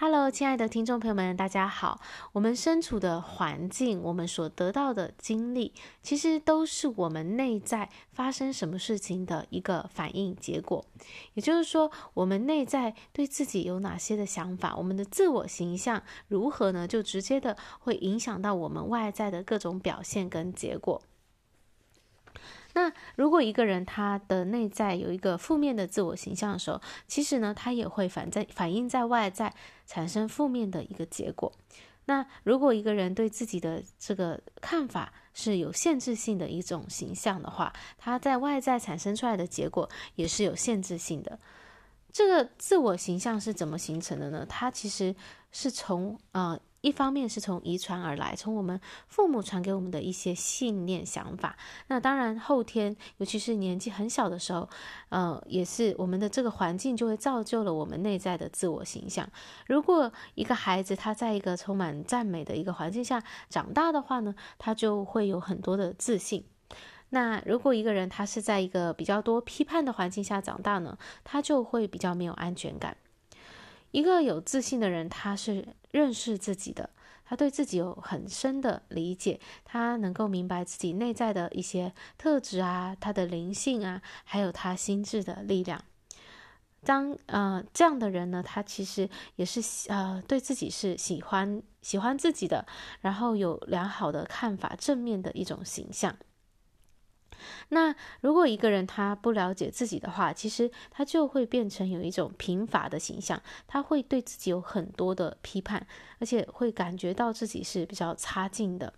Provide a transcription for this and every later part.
Hello，亲爱的听众朋友们，大家好。我们身处的环境，我们所得到的经历，其实都是我们内在发生什么事情的一个反应结果。也就是说，我们内在对自己有哪些的想法，我们的自我形象如何呢？就直接的会影响到我们外在的各种表现跟结果。那如果一个人他的内在有一个负面的自我形象的时候，其实呢，他也会反在反映在外在，产生负面的一个结果。那如果一个人对自己的这个看法是有限制性的一种形象的话，他在外在产生出来的结果也是有限制性的。这个自我形象是怎么形成的呢？它其实是从呃。一方面是从遗传而来，从我们父母传给我们的一些信念、想法。那当然，后天，尤其是年纪很小的时候，呃，也是我们的这个环境就会造就了我们内在的自我形象。如果一个孩子他在一个充满赞美的一个环境下长大的话呢，他就会有很多的自信。那如果一个人他是在一个比较多批判的环境下长大呢，他就会比较没有安全感。一个有自信的人，他是认识自己的，他对自己有很深的理解，他能够明白自己内在的一些特质啊，他的灵性啊，还有他心智的力量。当呃这样的人呢，他其实也是呃对自己是喜欢喜欢自己的，然后有良好的看法，正面的一种形象。那如果一个人他不了解自己的话，其实他就会变成有一种贫乏的形象，他会对自己有很多的批判，而且会感觉到自己是比较差劲的。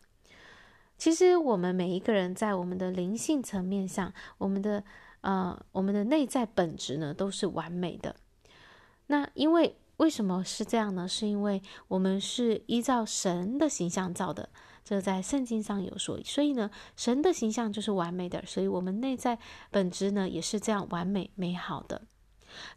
其实我们每一个人在我们的灵性层面上，我们的呃我们的内在本质呢都是完美的。那因为为什么是这样呢？是因为我们是依照神的形象造的。这在圣经上有说，所以呢，神的形象就是完美的，所以我们内在本质呢也是这样完美美好的。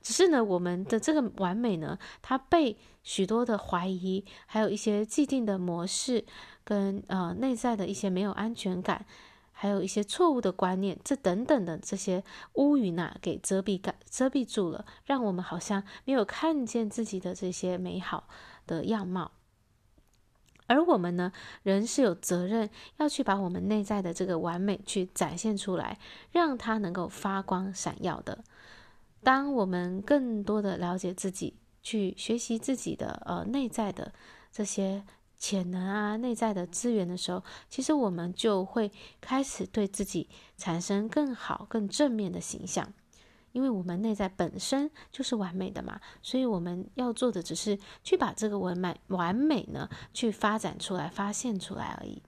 只是呢，我们的这个完美呢，它被许多的怀疑，还有一些既定的模式，跟呃内在的一些没有安全感，还有一些错误的观念，这等等的这些乌云呐，给遮蔽感遮蔽住了，让我们好像没有看见自己的这些美好的样貌。而我们呢，人是有责任要去把我们内在的这个完美去展现出来，让它能够发光闪耀的。当我们更多的了解自己，去学习自己的呃内在的这些潜能啊、内在的资源的时候，其实我们就会开始对自己产生更好、更正面的形象。因为我们内在本身就是完美的嘛，所以我们要做的只是去把这个完美完美呢，去发展出来、发现出来而已。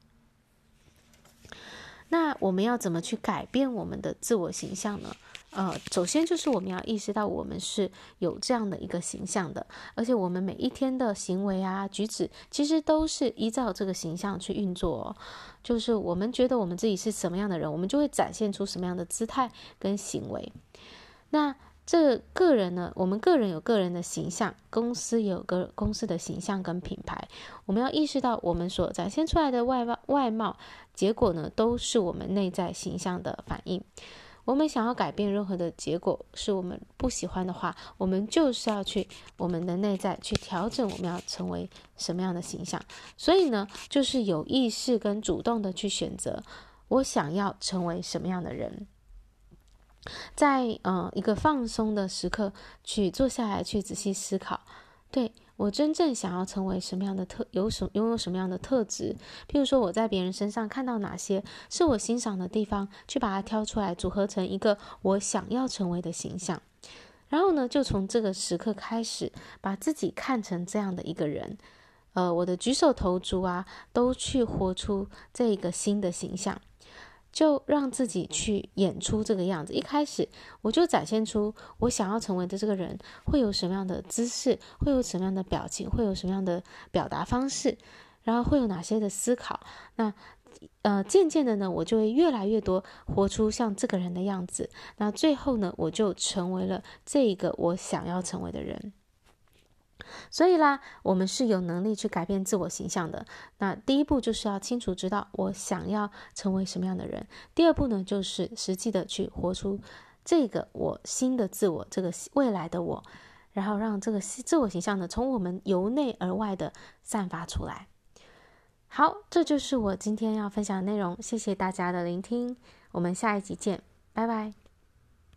那我们要怎么去改变我们的自我形象呢？呃，首先就是我们要意识到我们是有这样的一个形象的，而且我们每一天的行为啊、举止，其实都是依照这个形象去运作。就是我们觉得我们自己是什么样的人，我们就会展现出什么样的姿态跟行为。那这个人呢，我们个人有个人的形象，公司有个公司的形象跟品牌。我们要意识到，我们所展现出来的外貌外貌，结果呢，都是我们内在形象的反应。我们想要改变任何的结果，是我们不喜欢的话，我们就是要去我们的内在去调整，我们要成为什么样的形象。所以呢，就是有意识跟主动的去选择，我想要成为什么样的人。在呃一个放松的时刻，去坐下来，去仔细思考，对我真正想要成为什么样的特，有什拥有什么样的特质？譬如说我在别人身上看到哪些是我欣赏的地方，去把它挑出来，组合成一个我想要成为的形象。然后呢，就从这个时刻开始，把自己看成这样的一个人，呃，我的举手投足啊，都去活出这个新的形象。就让自己去演出这个样子。一开始我就展现出我想要成为的这个人会有什么样的姿势，会有什么样的表情，会有什么样的表达方式，然后会有哪些的思考。那呃，渐渐的呢，我就会越来越多活出像这个人的样子。那最后呢，我就成为了这一个我想要成为的人。所以啦，我们是有能力去改变自我形象的。那第一步就是要清楚知道我想要成为什么样的人。第二步呢，就是实际的去活出这个我新的自我，这个未来的我。然后让这个自我形象呢，从我们由内而外的散发出来。好，这就是我今天要分享的内容。谢谢大家的聆听，我们下一集见，拜拜。